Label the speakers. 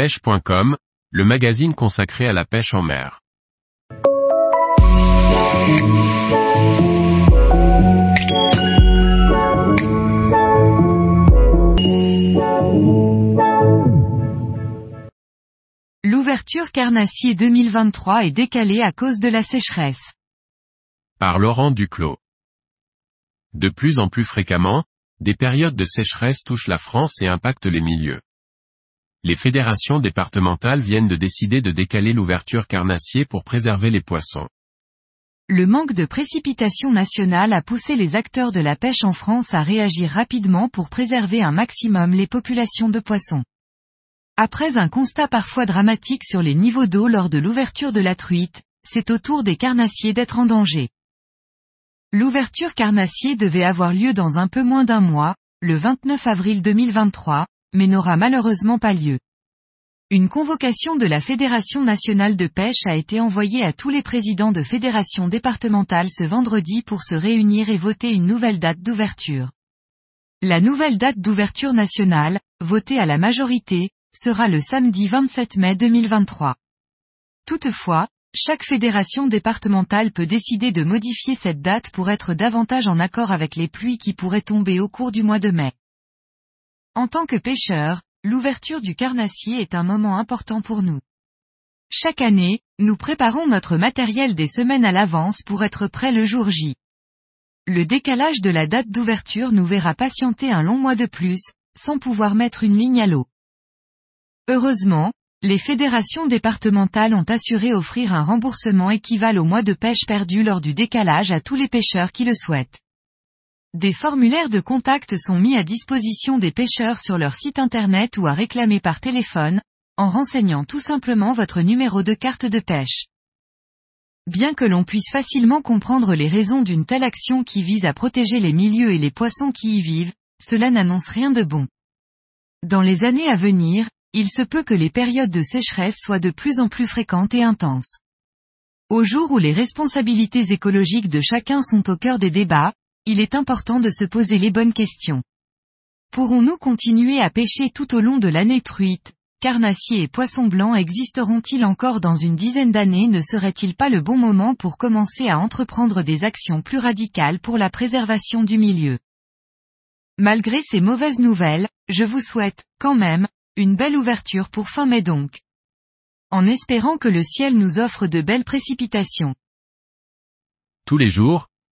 Speaker 1: pêche.com, le magazine consacré à la pêche en mer.
Speaker 2: L'ouverture carnassier 2023 est décalée à cause de la sécheresse.
Speaker 1: Par Laurent Duclos. De plus en plus fréquemment, des périodes de sécheresse touchent la France et impactent les milieux. Les fédérations départementales viennent de décider de décaler l'ouverture carnassier pour préserver les poissons.
Speaker 2: Le manque de précipitations nationales a poussé les acteurs de la pêche en France à réagir rapidement pour préserver un maximum les populations de poissons. Après un constat parfois dramatique sur les niveaux d'eau lors de l'ouverture de la truite, c'est au tour des carnassiers d'être en danger. L'ouverture carnassier devait avoir lieu dans un peu moins d'un mois, le 29 avril 2023, mais n'aura malheureusement pas lieu. Une convocation de la Fédération nationale de pêche a été envoyée à tous les présidents de fédérations départementales ce vendredi pour se réunir et voter une nouvelle date d'ouverture. La nouvelle date d'ouverture nationale, votée à la majorité, sera le samedi 27 mai 2023. Toutefois, chaque fédération départementale peut décider de modifier cette date pour être davantage en accord avec les pluies qui pourraient tomber au cours du mois de mai. En tant que pêcheur, l'ouverture du carnassier est un moment important pour nous. Chaque année, nous préparons notre matériel des semaines à l'avance pour être prêt le jour J. Le décalage de la date d'ouverture nous verra patienter un long mois de plus, sans pouvoir mettre une ligne à l'eau. Heureusement, les fédérations départementales ont assuré offrir un remboursement équivalent au mois de pêche perdu lors du décalage à tous les pêcheurs qui le souhaitent. Des formulaires de contact sont mis à disposition des pêcheurs sur leur site internet ou à réclamer par téléphone, en renseignant tout simplement votre numéro de carte de pêche. Bien que l'on puisse facilement comprendre les raisons d'une telle action qui vise à protéger les milieux et les poissons qui y vivent, cela n'annonce rien de bon. Dans les années à venir, il se peut que les périodes de sécheresse soient de plus en plus fréquentes et intenses. Au jour où les responsabilités écologiques de chacun sont au cœur des débats, il est important de se poser les bonnes questions. Pourrons-nous continuer à pêcher tout au long de l'année truite? Carnassiers et poissons blancs existeront-ils encore dans une dizaine d'années? Ne serait-il pas le bon moment pour commencer à entreprendre des actions plus radicales pour la préservation du milieu? Malgré ces mauvaises nouvelles, je vous souhaite, quand même, une belle ouverture pour fin mai donc. En espérant que le ciel nous offre de belles précipitations.
Speaker 1: Tous les jours,